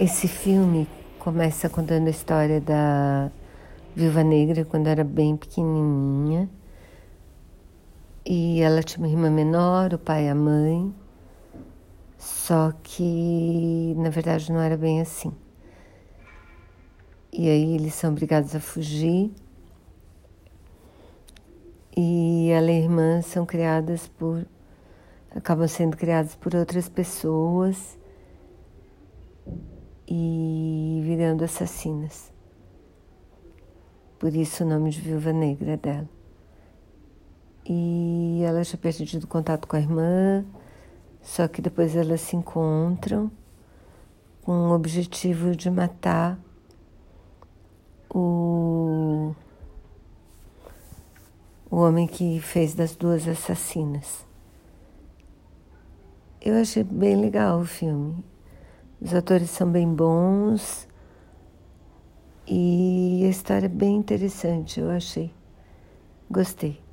Esse filme começa contando a história da Viúva Negra quando era bem pequenininha. E ela tinha uma irmã menor, o pai e a mãe. Só que, na verdade, não era bem assim. E aí eles são obrigados a fugir. E ela e a irmã são criadas por. acabam sendo criadas por outras pessoas e virando assassinas. Por isso o nome de Viúva Negra dela. E ela já perdido contato com a irmã, só que depois elas se encontram com o objetivo de matar o, o homem que fez das duas assassinas. Eu achei bem legal o filme. Os atores são bem bons e a história é bem interessante, eu achei. Gostei.